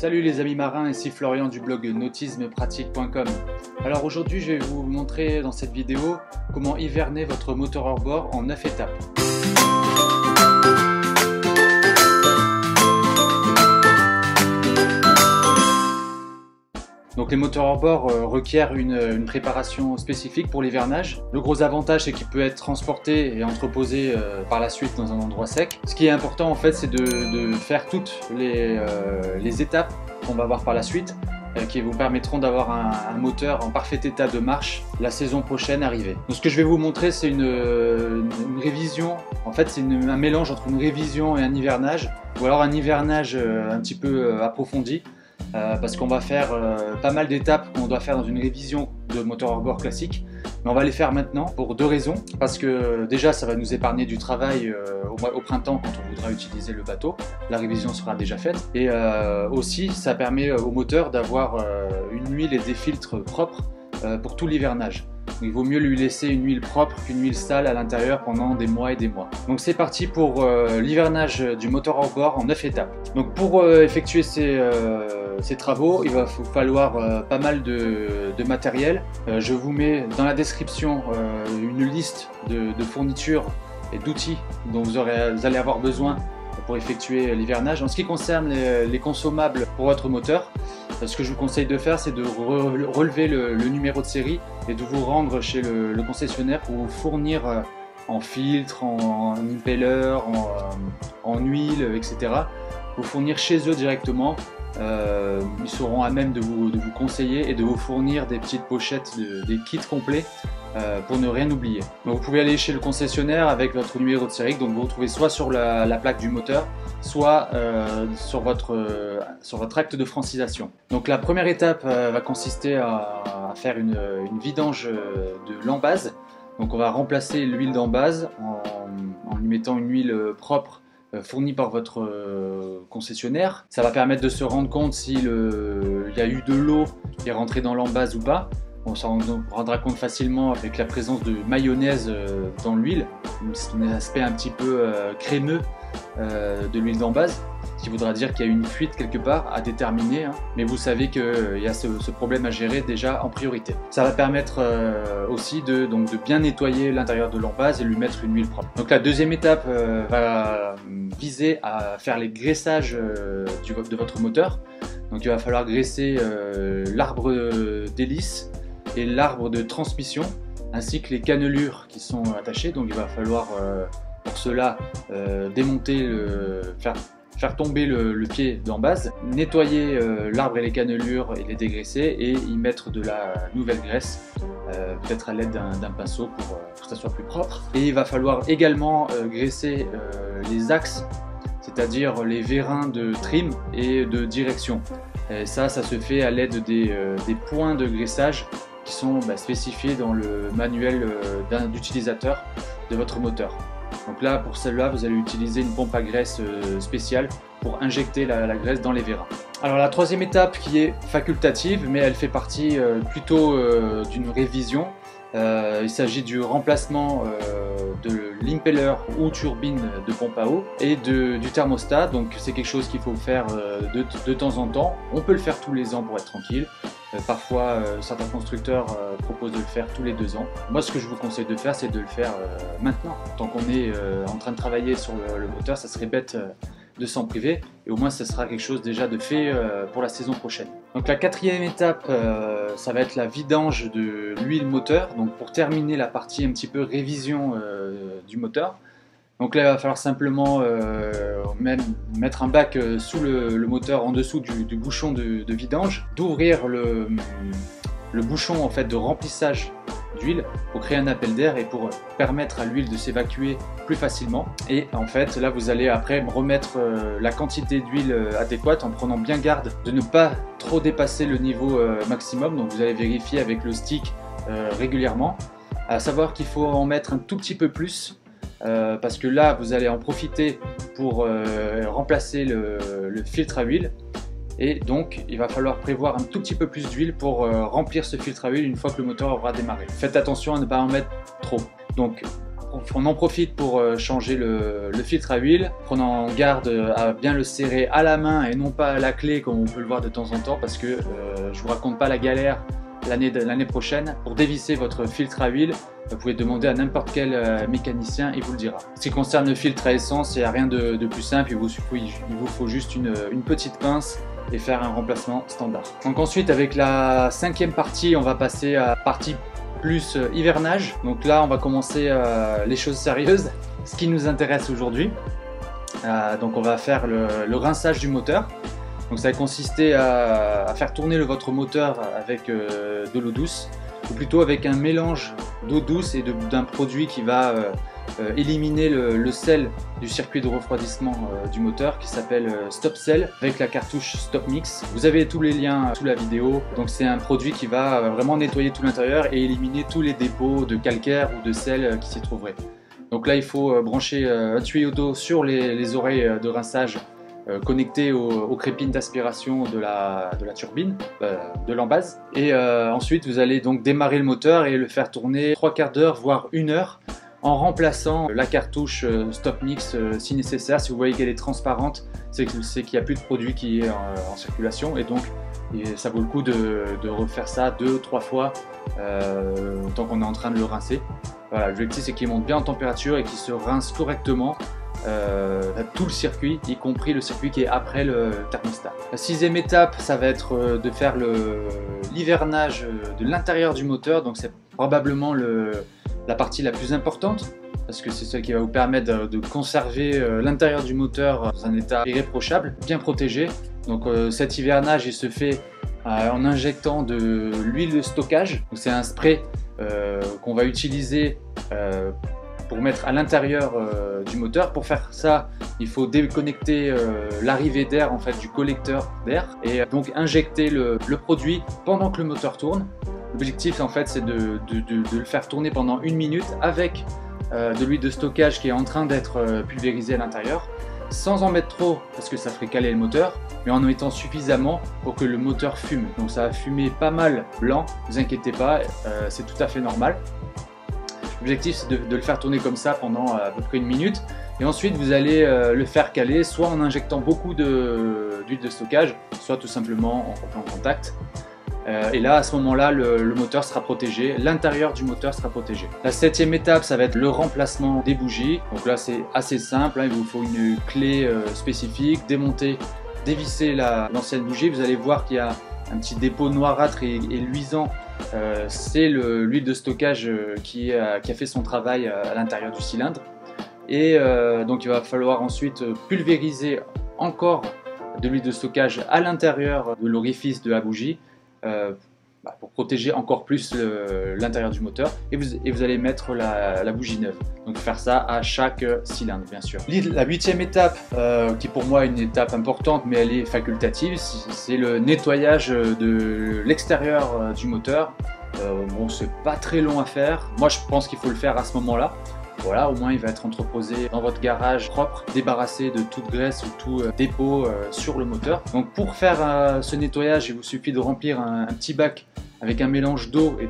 Salut les amis marins, ici Florian du blog nautismepratique.com. Alors aujourd'hui je vais vous montrer dans cette vidéo comment hiverner votre moteur hors bord en 9 étapes. Donc les moteurs hors bord euh, requièrent une, préparation spécifique pour l'hivernage. Le gros avantage c'est qu'il peut être transporté et entreposé euh, par la suite dans un endroit sec. Ce qui est important en fait c'est de, faire toutes euh, les, étapes qu'on va voir par la suite qui vous permettront d'avoir un, moteur en parfait état de marche la saison prochaine arrivée. Donc ce que je vais vous montrer c'est une, révision, en fait c'est un mélange entre une révision et un hivernage, ou alors un hivernage un petit peu approfondi euh, parce qu'on va faire euh, pas mal d'étapes qu'on doit faire dans une révision de moteur hors bord classique. Mais on va les faire maintenant pour deux raisons. Parce que déjà, ça va nous épargner du travail euh, au, printemps quand on voudra utiliser le bateau. La révision sera déjà faite. Et aussi, ça permet au moteur d'avoir une huile et des filtres propres pour tout l'hivernage. Il vaut mieux lui laisser une huile propre qu'une huile sale à l'intérieur pendant des mois et des mois. Donc c'est parti pour l'hivernage du moteur hors bord en 9 étapes. Donc pour effectuer ces, ces travaux, il va vous falloir euh, pas mal de, matériel. Euh, je vous mets dans la description euh, une liste de, fournitures et d'outils dont vous, allez avoir besoin pour effectuer l'hivernage. En ce qui concerne les, consommables pour votre moteur, ce que je vous conseille de faire, c'est de relever le, numéro de série et de vous rendre chez le, concessionnaire pour vous fournir en filtre, en, impeller, en, huile, etc. Vous fournir chez eux directement euh, ils seront à même de vous, conseiller et de vous fournir des petites pochettes, des kits complets euh, pour ne rien oublier. vous pouvez aller chez le concessionnaire avec votre numéro de série, donc vous retrouvez soit sur la, plaque du moteur, soit euh, sur, votre, sur votre acte de francisation. Donc la première étape va consister à, faire une, vidange de l'embase. Donc on va remplacer l'huile d'embase en, en lui mettant une huile propre fourni par votre euh, concessionnaire. Ça va permettre de se rendre compte s'il y a eu de l'eau qui est rentrée dans l'embase ou pas. On s'en rendra compte facilement avec la présence de mayonnaise euh, dans l'huile, un aspect un petit peu crémeux de l'huile d'embase ce qui voudra dire qu'il y a une fuite quelque part à déterminer, hein. mais vous savez qu'il euh, y a ce, problème à gérer déjà en priorité. Ça va permettre euh, aussi de, bien nettoyer l'intérieur de l'embase et lui mettre une huile propre. Donc la deuxième étape euh, va viser à faire les graissages de votre moteur. Donc il va falloir graisser l'arbre d'hélice et l'arbre de transmission ainsi que les cannelures qui sont attachées. Donc il va falloir pour cela démonter, le, faire tomber le, pied d'en base, nettoyer euh, l'arbre et les cannelures et les dégraisser et y mettre de la nouvelle graisse, euh, peut-être à l'aide d'un pinceau pour, euh, que ça soit plus propre. Et il va falloir également graisser les axes, c'est-à-dire les vérins de trim et de direction. Ça, ça se fait à l'aide des, points de graissage qui sont bah, spécifiés dans le manuel d'utilisateur de votre moteur. Donc là, pour celle-là, vous allez utiliser une pompe à graisse euh, spéciale pour injecter la, graisse dans les vérins. Alors la troisième étape qui est facultative, mais elle fait partie euh, plutôt euh, d'une révision. il s'agit du remplacement de l'impeller ou turbine de pompe à eau et du thermostat. Donc c'est quelque chose qu'il faut faire de, de, temps en temps. On peut le faire tous les ans pour être tranquille. Euh, parfois, euh, certains constructeurs euh, proposent de le faire tous les deux ans. Moi, ce que je vous conseille de faire, c'est de le faire maintenant. Tant qu'on est en train de travailler sur le, moteur, ça serait bête de s'en priver et au moins ce sera quelque chose déjà de fait pour la saison prochaine. Donc la quatrième étape, ça va être la vidange de l'huile moteur. Donc pour terminer la partie un petit peu révision du moteur, donc là, il va falloir simplement euh, même mettre un bac euh, sous le, moteur en dessous du, bouchon de, vidange, d'ouvrir le, bouchon en fait de remplissage d'huile pour créer un appel d'air et pour permettre à l'huile de s'évacuer plus facilement. Et en fait, là, vous allez après remettre euh, la quantité d'huile adéquate en prenant bien garde de ne pas trop dépasser le niveau maximum. Donc vous allez vérifier avec le stick régulièrement. À savoir qu'il faut en mettre un tout petit peu plus euh, parce que là vous allez en profiter pour euh, remplacer le, filtre à huile et donc il va falloir prévoir un tout petit peu plus d'huile pour euh, remplir ce filtre à huile une fois que le moteur aura démarré. Faites attention à ne pas en mettre trop. Donc on en profite pour changer le, filtre à huile, prenant garde à bien le serrer à la main et non pas à la clé comme on peut le voir de temps en temps parce que je vous raconte pas la galère l'année prochaine pour dévisser votre filtre à huile. Vous pouvez demander à n'importe quel euh, mécanicien, il vous le dira. Ce qui concerne le filtre à essence, il n'y a rien de, plus simple, il vous, faut juste une, petite pince et faire un remplacement standard. Donc ensuite avec la cinquième partie, on va passer à partie plus euh, hivernage. Donc là on va commencer euh, les choses sérieuses, ce qui nous intéresse aujourd'hui. donc on va faire le rinçage du moteur. Donc ça va consister à, faire tourner votre moteur avec euh, de l'eau douce, ou plutôt avec un mélange d'eau douce et d'un produit qui va euh, euh, éliminer le, sel du circuit de refroidissement du moteur qui s'appelle Stop Cell avec la cartouche Stop Mix. Vous avez tous les liens sous la vidéo, donc c'est un produit qui va vraiment nettoyer tout l'intérieur et éliminer tous les dépôts de calcaire ou de sel qui s'y trouveraient. Donc là il faut brancher un tuyau d'eau sur les oreilles de rinçage connecté au, au crépine d'aspiration de la, turbine, euh, de l'embase. Et euh, ensuite, vous allez donc démarrer le moteur et le faire tourner trois quarts d'heure, voire une heure, en remplaçant la cartouche Stop Mix si nécessaire. Si vous voyez qu'elle est transparente, c'est qu'il n'y a plus de produit qui est en, circulation et donc ça vaut le coup de, refaire ça deux, trois fois tant qu'on est en train de le rincer. Voilà, L'objectif c'est qu'il monte bien en température et qu'il se rince correctement euh, tout le circuit, y compris le circuit qui est après le thermostat. La sixième étape, ça va être euh, de faire l'hivernage de l'intérieur du moteur, donc c'est probablement le, la partie la plus importante parce que c'est celle qui va vous permettre de, conserver euh, l'intérieur du moteur dans un état irréprochable, bien protégé. Donc cet hivernage, il se fait en injectant de l'huile de stockage. C'est un spray qu'on va utiliser pour mettre à l'intérieur euh, du moteur. Pour faire ça, il faut déconnecter euh, l'arrivée d'air en fait du collecteur d'air et euh, donc injecter le, produit pendant que le moteur tourne. L'objectif en fait c'est de, le faire tourner pendant une minute avec de l'huile de stockage qui est en train d'être pulvérisée à l'intérieur sans en mettre trop parce que ça ferait caler le moteur, mais en en mettant suffisamment pour que le moteur fume. Donc ça va fumer pas mal blanc, ne vous inquiétez pas, c'est tout à fait normal. L'objectif c'est de, le faire tourner comme ça pendant euh, à peu près une minute. Et ensuite vous allez euh, le faire caler soit en injectant beaucoup d'huile de, stockage, soit tout simplement en en contact. Euh, et là, à ce moment-là, le, moteur sera protégé, l'intérieur du moteur sera protégé. La septième étape, ça va être le remplacement des bougies. Donc là, c'est assez simple. Hein. il vous faut une clé spécifique, démonter, dévisser l'ancienne bougie. Vous allez voir qu'il y a un petit dépôt noirâtre et luisant euh, c'est l'huile de stockage euh, qui, a fait son travail euh, à l'intérieur du cylindre. Et donc il va falloir ensuite pulvériser encore de l'huile de stockage à l'intérieur de l'orifice de la bougie bah, pour protéger encore plus l'intérieur du moteur et vous, allez mettre la, bougie neuve. Donc faire ça à chaque cylindre bien sûr. La huitième étape, qui pour moi est une étape importante mais elle est facultative, c'est le nettoyage de l'extérieur du moteur. Euh, bon c'est pas très long à faire, moi je pense qu'il faut le faire à ce moment-là. Voilà, au moins il va être entreposé dans votre garage propre, débarrassé de toute graisse ou tout euh, dépôt euh, sur le moteur. Donc pour faire euh, ce nettoyage, il vous suffit de remplir un, petit bac avec un mélange d'eau et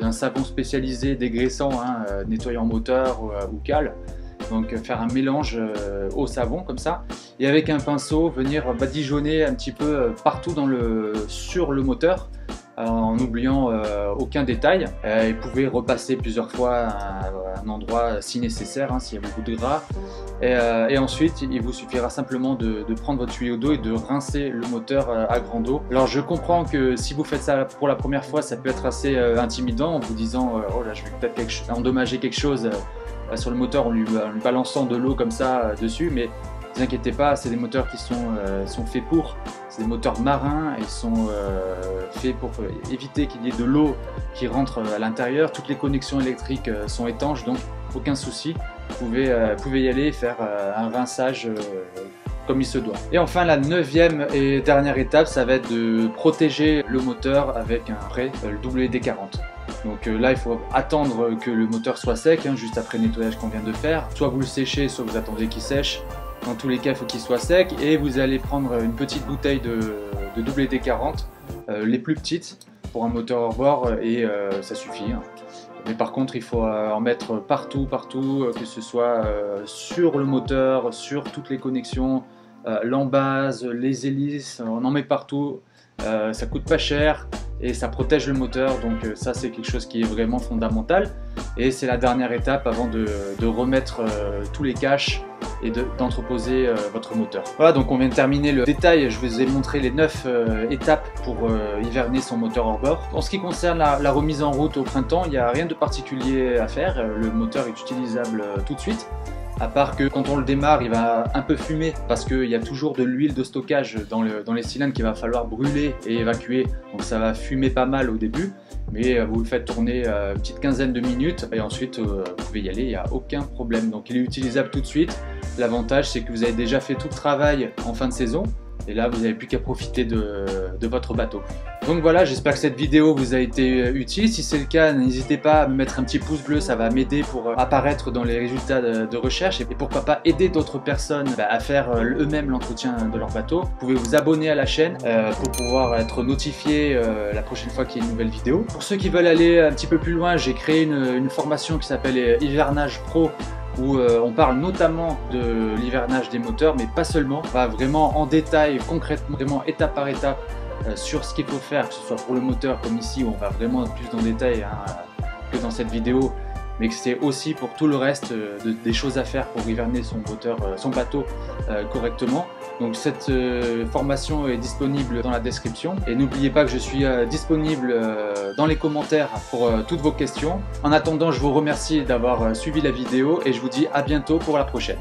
d'un savon spécialisé dégraissant, hein, nettoyant moteur ou cale. Donc faire un mélange au savon comme ça et avec un pinceau venir badigeonner un petit peu partout sur le moteur en n'oubliant euh, aucun détail. Euh, il pouvait repasser plusieurs fois à un endroit si nécessaire, hein, s'il y a beaucoup de gras. Euh, et, ensuite, il vous suffira simplement de, prendre votre tuyau d'eau et de rincer le moteur à grande eau. Alors je comprends que si vous faites ça pour la première fois, ça peut être assez intimidant en vous disant oh là, je vais peut-être endommager quelque chose sur le moteur en lui, balançant de l'eau comme ça dessus, mais ne vous inquiétez pas, c'est des moteurs qui sont, sont faits pour. C'est des moteurs marins et sont euh, faits pour euh, éviter qu'il y ait de l'eau qui rentre à l'intérieur. Toutes les connexions électriques euh, sont étanches, donc aucun souci. Vous pouvez, pouvez y aller et faire un rinçage comme il se doit. Et enfin, la neuvième et dernière étape, ça va être de protéger le moteur avec un prêt, le WD-40. Donc là, il faut attendre que le moteur soit sec, hein, juste après le nettoyage qu'on vient de faire. Soit vous le séchez, soit vous attendez qu'il sèche. Dans tous les cas, il faut qu'il soit sec et vous allez prendre une petite bouteille de, WD-40, euh, les plus petites pour un moteur hors bord et euh, ça suffit. Hein. Mais par contre, il faut en mettre partout, partout, que ce soit sur le moteur, sur toutes les connexions, l'embase, les hélices, on en met partout. ça coûte pas cher et ça protège le moteur, donc ça c'est quelque chose qui est vraiment fondamental. Et c'est la dernière étape avant de, remettre tous les caches et d'entreposer euh, votre moteur. Voilà, donc on vient de terminer le détail. Je vous ai montré les 9 euh, étapes pour euh, hiverner son moteur hors bord. En ce qui concerne la, remise en route au printemps, il n'y a rien de particulier à faire. Le moteur est utilisable tout de suite à part que quand on le démarre, il va un peu fumer parce qu'il y a toujours de l'huile de stockage dans, les cylindres qu'il va falloir brûler et évacuer. Donc ça va fumer pas mal au début, mais vous le faites tourner une petite quinzaine de minutes et ensuite vous pouvez y aller, il n'y a aucun problème. Donc il est utilisable tout de suite. L'avantage c'est que vous avez déjà fait tout le travail en fin de saison et là, vous n'avez plus qu'à profiter de, votre bateau. Donc voilà, j'espère que cette vidéo vous a été euh, utile. Si c'est le cas, n'hésitez pas à me mettre un petit pouce bleu, ça va m'aider pour euh, apparaître dans les résultats de, recherche et pourquoi pas aider d'autres personnes bah, à faire euh, eux-mêmes l'entretien de leur bateau. Vous pouvez vous abonner à la chaîne pour pouvoir être notifié la prochaine fois qu'il y a une nouvelle vidéo. Pour ceux qui veulent aller un petit peu plus loin, j'ai créé une formation qui s'appelle Hivernage Pro où euh, on parle notamment de l'hivernage des moteurs, mais pas seulement. On va vraiment en détail, concrètement, vraiment étape par étape euh, sur ce qu'il faut faire, que ce soit pour le moteur comme ici, où on va vraiment plus dans le détail hein, que dans cette vidéo, mais que c'est aussi pour tout le reste euh, des choses à faire pour hiverner son moteur, son bateau correctement. Donc cette euh, formation est disponible dans la description et n'oubliez pas que je suis euh, disponible euh, dans les commentaires pour toutes vos questions. En attendant, je vous remercie d'avoir suivi la vidéo et je vous dis à bientôt pour la prochaine.